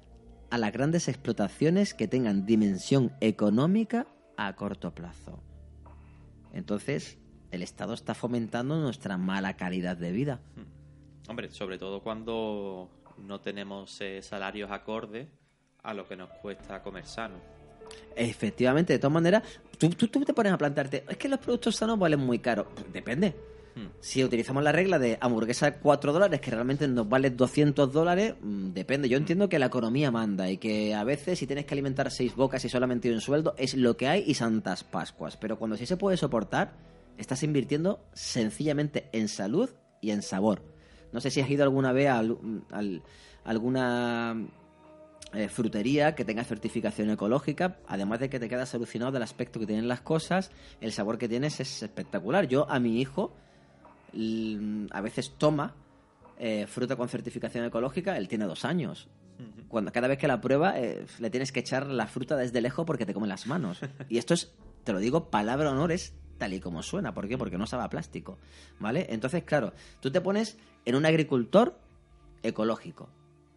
a las grandes explotaciones que tengan dimensión económica a corto plazo. Entonces, el Estado está fomentando nuestra mala calidad de vida. Hombre, sobre todo cuando no tenemos eh, salarios acordes a lo que nos cuesta comer sano. Efectivamente, de todas maneras, tú, tú, tú te pones a plantarte, es que los productos sanos valen muy caros. Pues depende. Hmm. Si utilizamos la regla de hamburguesa 4 dólares, que realmente nos vale 200 dólares, mm, depende. Yo entiendo que la economía manda y que a veces si tienes que alimentar seis bocas y solamente un sueldo, es lo que hay y santas pascuas. Pero cuando sí se puede soportar, estás invirtiendo sencillamente en salud y en sabor. No sé si has ido alguna vez a al- alguna eh, frutería que tenga certificación ecológica, además de que te quedas alucinado del aspecto que tienen las cosas, el sabor que tienes es espectacular. Yo a mi hijo a veces toma eh, fruta con certificación ecológica, él tiene dos años. Cuando cada vez que la prueba eh, le tienes que echar la fruta desde lejos porque te comen las manos. Y esto es, te lo digo, palabra honor es tal y como suena. ¿Por qué? Porque no sabe a plástico. ¿Vale? Entonces, claro, tú te pones en un agricultor ecológico.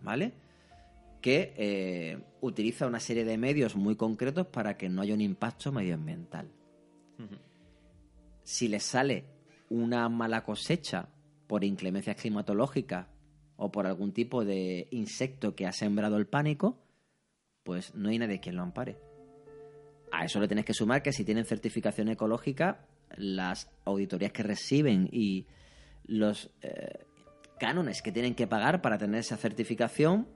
¿Vale? que eh, utiliza una serie de medios muy concretos para que no haya un impacto medioambiental. Si le sale una mala cosecha por inclemencias climatológicas o por algún tipo de insecto que ha sembrado el pánico, pues no hay nadie quien lo ampare. A eso le tienes que sumar que si tienen certificación ecológica, las auditorías que reciben y los eh, cánones que tienen que pagar para tener esa certificación,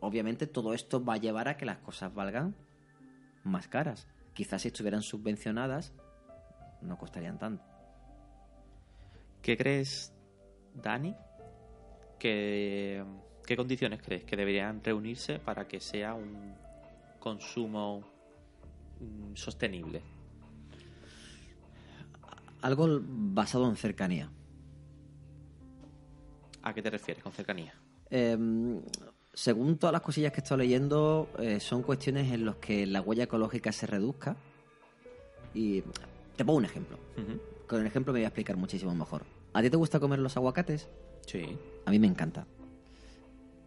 obviamente todo esto va a llevar a que las cosas valgan más caras. Quizás si estuvieran subvencionadas, no costarían tanto. ¿Qué crees, Dani? ¿Qué condiciones crees que deberían reunirse para que sea un consumo mm, sostenible? Algo basado en cercanía. ¿A qué te refieres con cercanía? Eh, según todas las cosillas que he estado leyendo, eh, son cuestiones en las que la huella ecológica se reduzca. Y te pongo un ejemplo. Con el ejemplo me voy a explicar muchísimo mejor. ¿A ti te gusta comer los aguacates? Sí. A mí me encanta.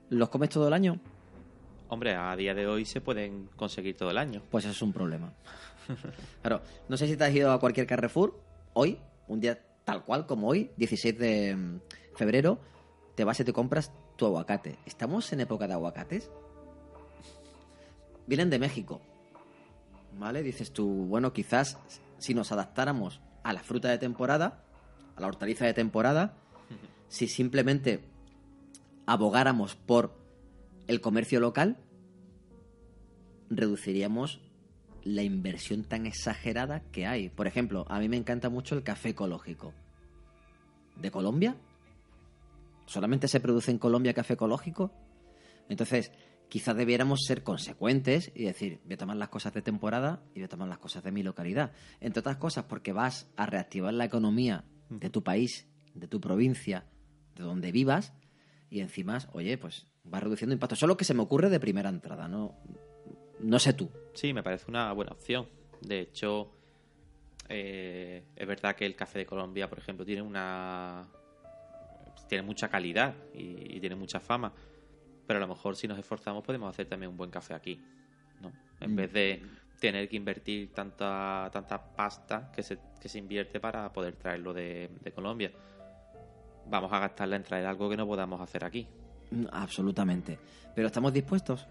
¿Los comes todo el año? Hombre, a día de hoy se pueden conseguir todo el año. Pues eso es un problema. Claro, no sé si te has ido a cualquier Carrefour hoy, un día tal cual como hoy, 16 de mm, febrero, te vas y te compras tu aguacate. ¿Estamos en época de aguacates? Vienen de México. ¿Vale? Dices tú, bueno, quizás si nos adaptáramos a la fruta de temporada, a la hortaliza de temporada, si simplemente abogáramos por el comercio local, reduciríamos la inversión tan exagerada que hay. Por ejemplo, a mí me encanta mucho el café ecológico. ¿De Colombia? ¿Solamente se produce en Colombia café ecológico? Entonces, quizás debiéramos ser consecuentes y decir, voy a tomar las cosas de temporada y voy a tomar las cosas de mi localidad. Entre otras cosas, porque vas a reactivar la economía de tu país, de tu provincia, de donde vivas, y encima, oye, pues va reduciendo impacto. Solo que se me ocurre de primera entrada, no, no sé tú. Sí, me parece una buena opción. De hecho, eh, es verdad que el café de Colombia, por ejemplo, tiene una tiene mucha calidad y, y tiene mucha fama. Pero a lo mejor si nos esforzamos podemos hacer también un buen café aquí. ¿no? En Mm. vez de tener que invertir tanta tanta pasta que se, que se invierte para poder traerlo de, de Colombia. Vamos a gastarla en traer algo que no podamos hacer aquí. Mm, Absolutamente. Pero estamos dispuestos.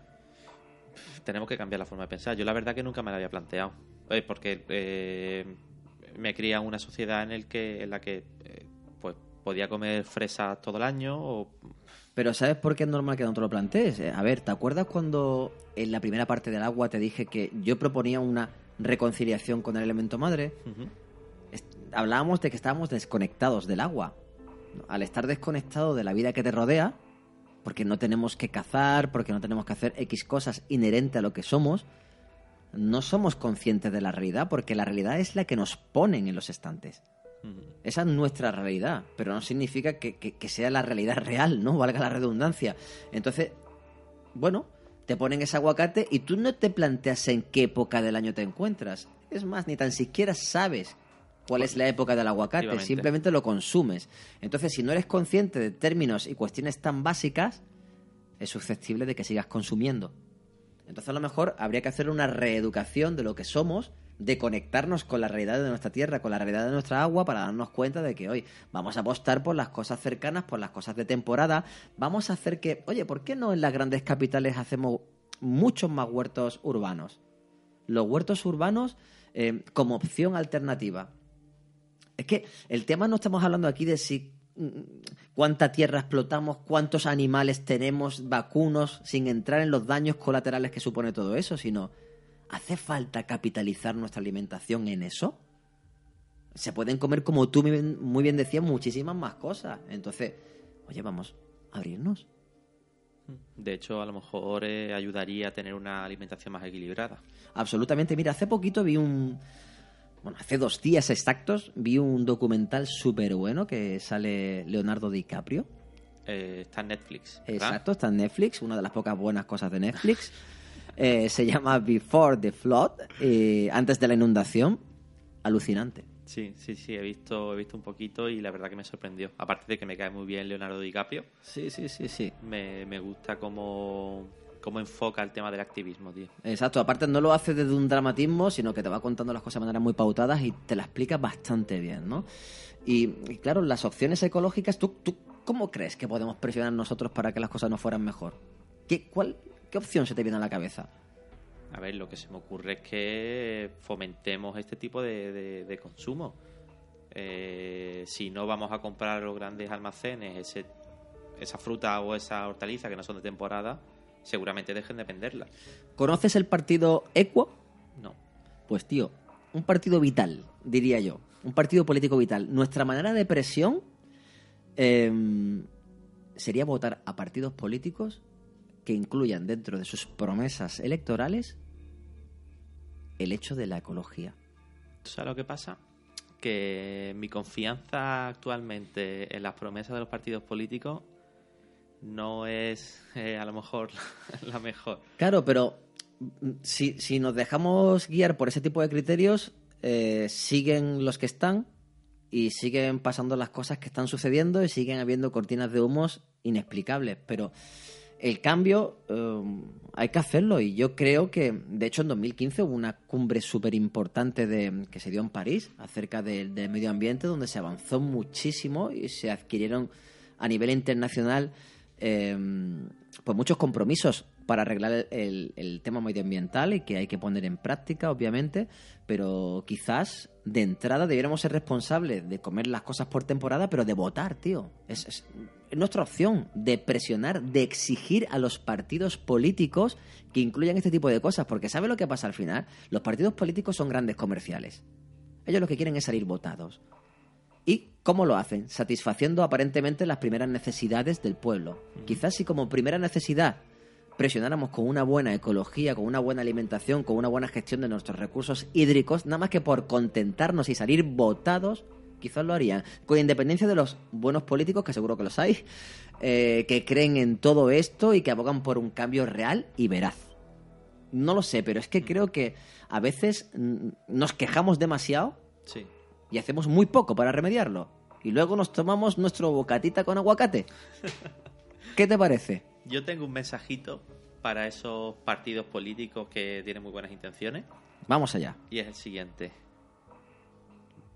tenemos que cambiar la forma de pensar. Yo la verdad que nunca me la había planteado. Eh, porque eh, me cría en una sociedad en, el que, en la que eh, pues podía comer fresas todo el año o... Pero ¿sabes por qué es normal que no te lo plantees? Eh, A ver, ¿te acuerdas cuando en la primera parte del agua te dije que yo proponía una reconciliación con el elemento madre? Hablábamos de que estábamos desconectados del agua. Al estar desconectado de la vida que te rodea, porque no tenemos que cazar, porque no tenemos que hacer X cosas inherente a lo que somos, no somos conscientes de la realidad, porque la realidad es la que nos ponen en los estantes. Esa es nuestra realidad, pero no significa que, que- que sea la realidad real, ¿no? Valga la redundancia. Entonces, bueno, te ponen ese aguacate y tú no te planteas en qué época del año te encuentras. Es más, ni tan siquiera sabes cuál es la época del aguacate, simplemente lo consumes. Entonces, si no eres consciente de términos y cuestiones tan básicas, es susceptible de que sigas consumiendo. Entonces, a lo mejor habría que hacer una reeducación de lo que somos, de conectarnos con la realidad de nuestra tierra, con la realidad de nuestra agua, para darnos cuenta de que hoy vamos a apostar por las cosas cercanas, por las cosas de temporada. Vamos a hacer que, oye, ¿por qué no en las grandes capitales hacemos muchos más huertos urbanos? Los huertos urbanos eh, como opción alternativa. Es que el tema no estamos hablando aquí de si mm, cuánta tierra explotamos, cuántos animales tenemos vacunos, sin entrar en los daños colaterales que supone todo eso, sino ¿hace falta capitalizar nuestra alimentación en eso? Se pueden comer, como tú muy bien- muy bien decías, muchísimas más cosas. Entonces, oye, vamos a abrirnos. De hecho, a lo mejor eh, ayudaría a tener una alimentación más equilibrada. Absolutamente. Mira, hace poquito vi un. Bueno, hace dos días exactos vi un documental súper bueno que sale Leonardo DiCaprio. Eh, está en Netflix. ¿verdad? Exacto, está en Netflix, una de las pocas buenas cosas de Netflix. Eh, se llama Before the Flood, eh, antes de la inundación. Alucinante. Sí, sí, sí, he visto, he visto un poquito y la verdad que me sorprendió. Aparte de que me cae muy bien Leonardo DiCaprio, Sí, sí, sí, sí. me, me gusta cómo, cómo enfoca el tema del activismo, tío. Exacto, aparte no lo hace desde un dramatismo, sino que te va contando las cosas de manera muy pautadas y te la explica bastante bien, ¿no? Y, y claro, las opciones ecológicas, ¿tú, ¿tú cómo crees que podemos presionar nosotros para que las cosas no fueran mejor? ¿Qué, cuál, ¿Qué opción se te viene a la cabeza? A ver, lo que se me ocurre es que fomentemos este tipo de, de- de consumo. Eh, si no vamos a comprar los grandes almacenes ese, esa fruta o esa hortaliza que no son de temporada, seguramente dejen de venderla. ¿Conoces el partido Equo? No. Pues tío, un partido vital, diría yo. Un partido político vital. Nuestra manera de presión em, sería votar a partidos políticos que incluyan dentro de sus promesas electorales el hecho de la ecología. ¿Tú sabes lo que pasa? Que mi confianza actualmente en las promesas de los partidos políticos no es eh, a lo mejor la mejor. Claro, pero mm, si, si nos dejamos guiar por ese tipo de criterios, eh, siguen los que están y siguen pasando las cosas que están sucediendo y siguen habiendo cortinas de humos inexplicables. Pero el cambio eh, hay que hacerlo y yo creo que, de hecho, en 2015 hubo una cumbre súper importante que se dio en París acerca del, medio ambiente donde se avanzó muchísimo y se adquirieron a nivel internacional eh, pues muchos compromisos para arreglar el, tema medioambiental y que hay que poner en práctica, obviamente, pero quizás de entrada debiéramos ser responsables de comer las cosas por temporada, pero de votar, tío. Es- es nuestra opción de presionar, de exigir a los partidos políticos que incluyan este tipo de cosas, porque ¿sabe lo que pasa al final? Los partidos políticos son grandes comerciales. Ellos lo que quieren es salir votados. ¿Y cómo lo hacen? Satisfaciendo aparentemente las primeras necesidades del pueblo. Quizás si como primera necesidad presionáramos con una buena ecología, con una buena alimentación, con una buena gestión de nuestros recursos hídricos, nada más que por contentarnos y salir votados, quizás lo harían. Con independencia de los buenos políticos, que seguro que los hay, eh, que creen en todo esto y que abogan por un cambio real y veraz. No lo sé, pero es que creo que a veces nos quejamos demasiado Sí. y hacemos muy poco para remediarlo. Y luego nos tomamos nuestro bocatita con aguacate. ¿Qué te parece? Yo tengo un mensajito para esos partidos políticos que tienen muy buenas intenciones Vamos allá. y es el siguiente.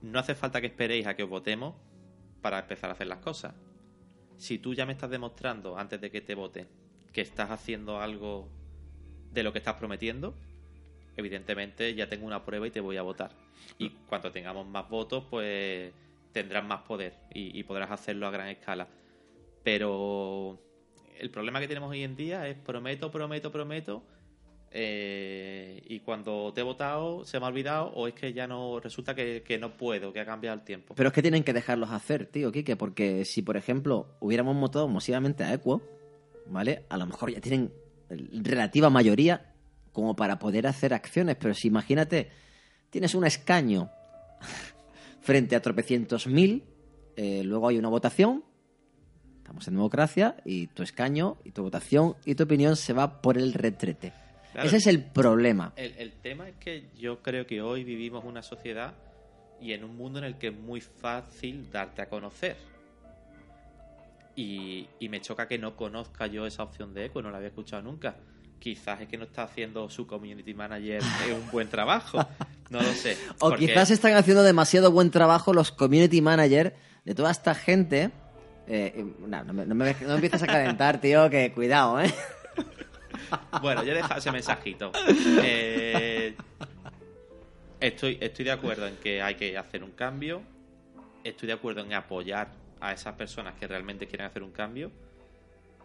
No hace falta que esperéis a que os votemos para empezar a hacer las cosas. Si tú ya me estás demostrando antes de que te vote que estás haciendo algo de lo que estás prometiendo, evidentemente ya tengo una prueba y te voy a votar. Y cuando tengamos más votos, pues tendrás más poder y, y podrás hacerlo a gran escala. Pero el problema que tenemos hoy en día es prometo, prometo, prometo. Eh, y cuando te he votado se me ha olvidado o es que ya no resulta que, que no puedo, que ha cambiado el tiempo. Pero es que tienen que dejarlos hacer, tío, Quique, porque si, por ejemplo, hubiéramos votado masivamente a Equo, ¿vale? A lo mejor ya tienen relativa mayoría como para poder hacer acciones, pero si imagínate, tienes un escaño frente a tropecientos mil. Eh, luego hay una votación. Estamos en democracia y tu escaño y tu votación y tu opinión se va por el retrete. Claro. Ese es el problema. El, el tema es que yo creo que hoy vivimos una sociedad y en un mundo en el que es muy fácil darte a conocer. Y, y me choca que no conozca yo esa opción de eco, no la había escuchado nunca. Quizás es que no está haciendo su community manager un buen trabajo. No lo sé. O Porque- quizás están haciendo demasiado buen trabajo los community managers de toda esta gente. Eh, no, no me, no me- no me empieces a calentar, tío, que cuidado, ¿eh? Bueno, ya he dejado ese mensajito. Eh, estoy, de acuerdo en que hay que hacer un cambio. Estoy de acuerdo en apoyar a esas personas que realmente quieren hacer un cambio.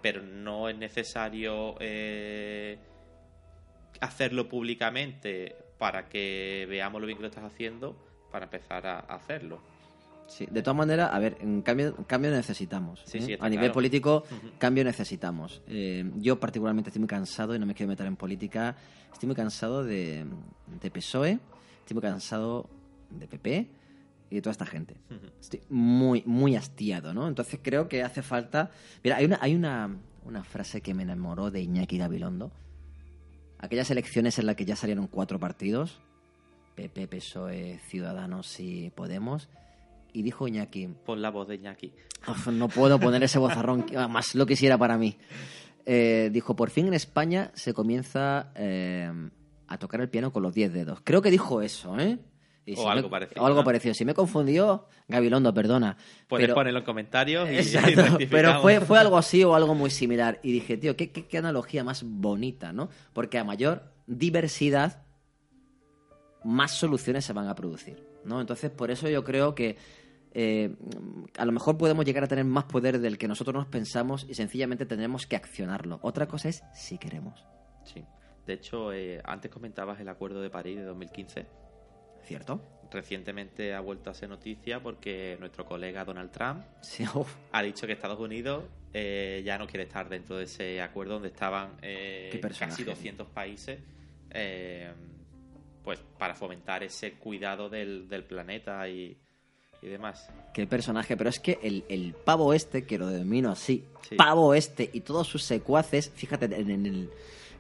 Pero no es necesario eh, hacerlo públicamente para que veamos lo bien que lo estás haciendo para empezar a hacerlo. Sí, de todas maneras, a ver, en cambio, cambio necesitamos. Sí, ¿eh? sí, a nivel claro. político, cambio necesitamos. Eh, yo particularmente estoy muy cansado y no me quiero meter en política. Estoy muy cansado de, de PSOE, estoy muy cansado de PP y de toda esta gente. Estoy muy, muy hastiado, ¿no? Entonces creo que hace falta... Mira, hay una, hay una, una frase que me enamoró de Iñaki Gabilondo. Aquellas elecciones en las que ya salieron cuatro partidos, PP, PSOE, Ciudadanos y Podemos, y dijo Iñaki, Pon la voz de Iñaki. No puedo poner ese bozarrón, que más lo quisiera para mí. Eh, dijo, por fin en España se comienza eh, a tocar el piano con los 10 dedos. Creo que dijo eso, ¿eh? Y O si algo me- parecido, o algo ¿no? parecido. Si me confundió, Gabilondo, perdona. Puedes Pero- ponerlo en comentarios y, y Exacto, pero fue, fue algo así o algo muy similar. Y dije, tío, qué, qué, qué analogía más bonita, ¿no? Porque a mayor diversidad, más soluciones se van a producir, ¿no? Entonces, por eso yo creo que eh, a lo mejor podemos llegar a tener más poder del que nosotros nos pensamos y sencillamente tenemos que accionarlo. Otra cosa es si queremos, Sí. De hecho, eh, antes comentabas el Acuerdo de París de 2015. ¿cierto? Recientemente ha vuelto a ser noticia porque nuestro colega Donald Trump Sí, ha dicho que Estados Unidos eh, ya no quiere estar dentro de ese acuerdo donde estaban eh, casi 200 países pues para fomentar ese cuidado del, del planeta y, y demás. Qué personaje, pero es que el, el pavo este, que lo denomino así, Sí. pavo este y todos sus secuaces, fíjate, en, en el,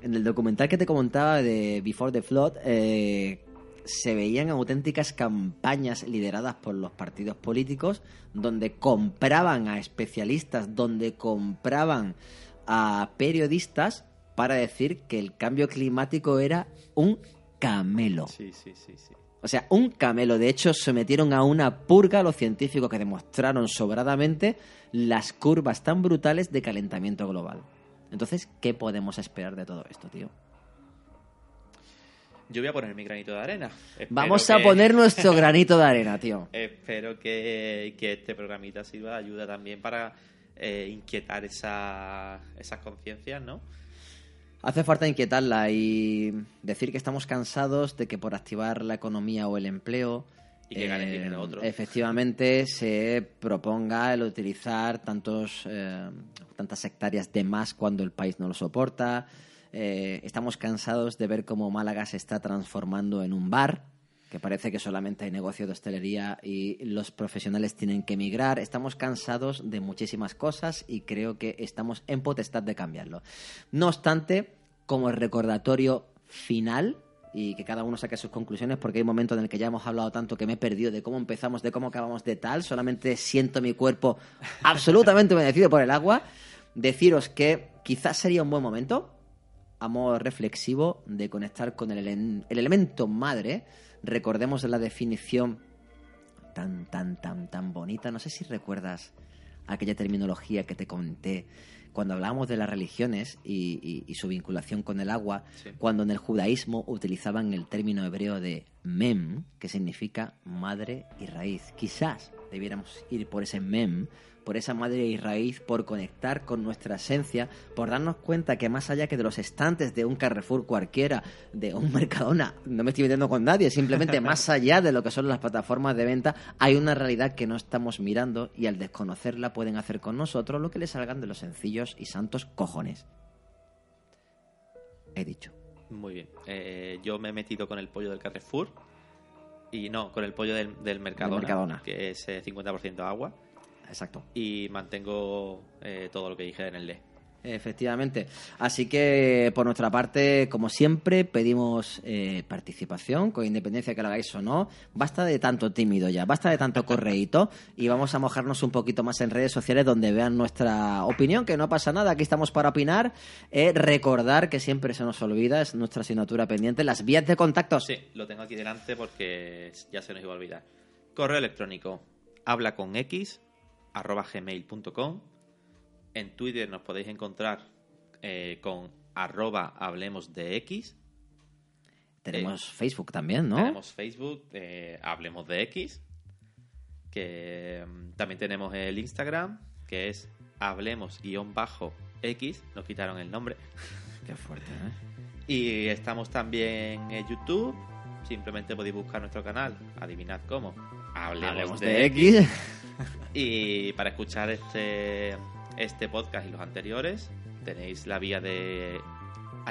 en el documental que te comentaba de Before the Flood, eh, se veían auténticas campañas lideradas por los partidos políticos donde compraban a especialistas, donde compraban a periodistas para decir que el cambio climático era un camelo. Sí, sí, sí, sí. O sea, un camelo. De hecho, sometieron a una purga a los científicos que demostraron sobradamente las curvas tan brutales de calentamiento global. Entonces, ¿qué podemos esperar de todo esto, tío? Yo voy a poner mi granito de arena. Espero Vamos a que- poner nuestro granito de arena, tío. Espero que, que este programita sirva de ayuda también para eh, inquietar esa, esas conciencias, ¿no? Hace falta inquietarla y decir que estamos cansados de que por activar la economía o el empleo Y que gane dinero otro. efectivamente se proponga el utilizar tantos eh, tantas hectáreas de más cuando el país no lo soporta. Eh, estamos cansados de ver cómo Málaga se está transformando en un bar, que parece que solamente hay negocio de hostelería y los profesionales tienen que emigrar. Estamos cansados de muchísimas cosas y creo que estamos en potestad de cambiarlo. No obstante, como recordatorio final, y que cada uno saque sus conclusiones, porque hay un momento en el que ya hemos hablado tanto que me he perdido de cómo empezamos, de cómo acabamos de tal, solamente siento mi cuerpo absolutamente bendecido por el agua. Deciros que quizás sería un buen momento, a modo reflexivo, de conectar con el, el elemento madre. Recordemos la definición tan, tan, tan, tan bonita. No sé si recuerdas aquella terminología que te comenté cuando hablábamos de las religiones y, y- y su vinculación con el agua, Sí. cuando en el judaísmo utilizaban el término hebreo de mem, que significa madre y raíz. Quizás debiéramos ir por ese mem, por esa madre y raíz, por conectar con nuestra esencia, por darnos cuenta que más allá que de los estantes de un Carrefour cualquiera, de un Mercadona, no me estoy metiendo con nadie, simplemente más allá de lo que son las plataformas de venta, hay una realidad que no estamos mirando y al desconocerla pueden hacer con nosotros lo que les salgan de los sencillos y santos cojones. He dicho. Muy bien. Eh, yo me he metido con el pollo del Carrefour Y no, con el pollo del, del Mercadona, Mercadona. que es eh, 50% agua. Exacto. Y mantengo eh, todo lo que dije en el D. Efectivamente. Así que, por nuestra parte, como siempre, pedimos eh, participación, con independencia que lo hagáis o no. Basta de tanto tímido ya, basta de tanto correíto y vamos a mojarnos un poquito más en redes sociales donde vean nuestra opinión, que no pasa nada, aquí estamos para opinar. Eh, recordar que siempre se nos olvida, es nuestra asignatura pendiente, las vías de contacto. Sí, lo tengo aquí delante porque ya se nos iba a olvidar. Correo electrónico habla con x arroba gmail.com en Twitter nos podéis encontrar eh, con arroba hablemos de X. Tenemos Facebook también, ¿no? Tenemos Facebook, eh, hablemos de X. Que mm, también tenemos el Instagram, que es hablemos-x. Nos quitaron el nombre. Qué fuerte, ¿eh? Y estamos también en YouTube. Simplemente podéis buscar nuestro canal. Adivinad cómo. Hablemos, Hablemos de, de X. X. Y para escuchar este, este podcast y los anteriores, tenéis la vía de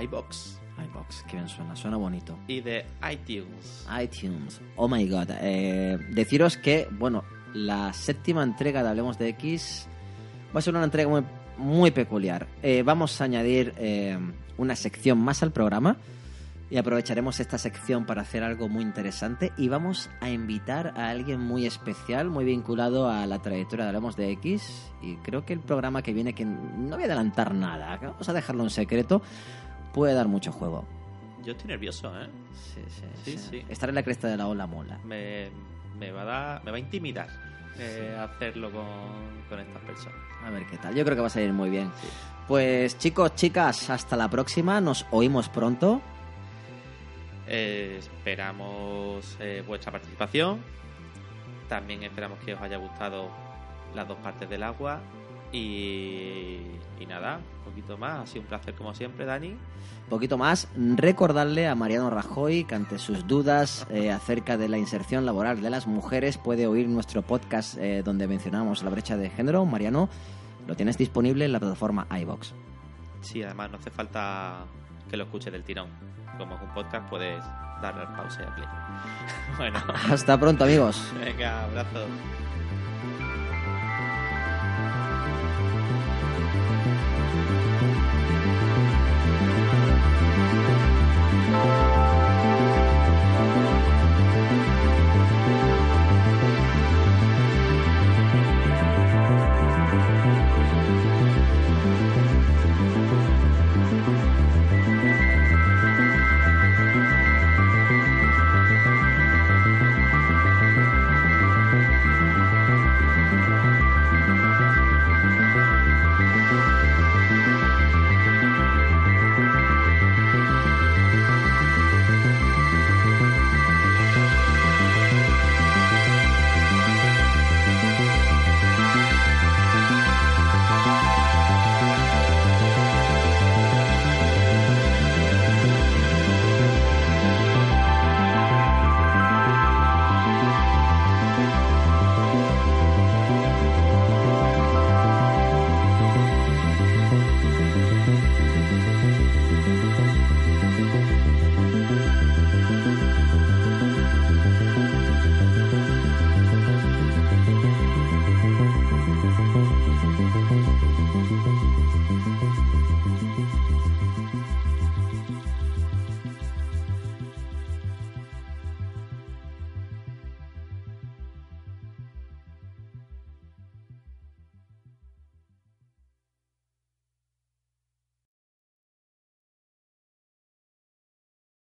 iBox iBox, qué bien suena, suena bonito. y de iTunes. iTunes. Oh my god. Eh, deciros que, bueno, la séptima entrega de Hablemos de X va a ser una entrega muy, muy peculiar. Eh, vamos a añadir eh, una sección más al programa y aprovecharemos esta sección para hacer algo muy interesante y vamos a invitar a alguien muy especial, muy vinculado a la trayectoria de Hablemos de X y creo que el programa que viene, que no voy a adelantar nada, que vamos a dejarlo en secreto, puede dar mucho juego. Yo estoy nervioso, ¿eh? Sí, sí, Sí, sí. sí. Estar en la cresta de la ola mola. Me, me va a dar, me va a intimidar eh, hacerlo con, con estas personas. A ver qué tal. Yo creo que va a salir muy bien. Pues chicos, chicas, hasta la próxima. Nos oímos pronto. Eh, esperamos eh, vuestra participación. También esperamos que os haya gustado las dos partes del agua. Y, y nada, un poquito más. Ha sido un placer como siempre, Dani. Poquito más, recordarle a Mariano Rajoy que ante sus dudas eh, acerca de la inserción laboral de las mujeres puede oír nuestro podcast eh, donde mencionamos la brecha de género. Mariano, lo tienes disponible en la plataforma iBox. Sí, además no hace falta que lo escuches del tirón. Como es un podcast, puedes darle al pause y al play. bueno, Hasta pronto, amigos. venga, abrazo.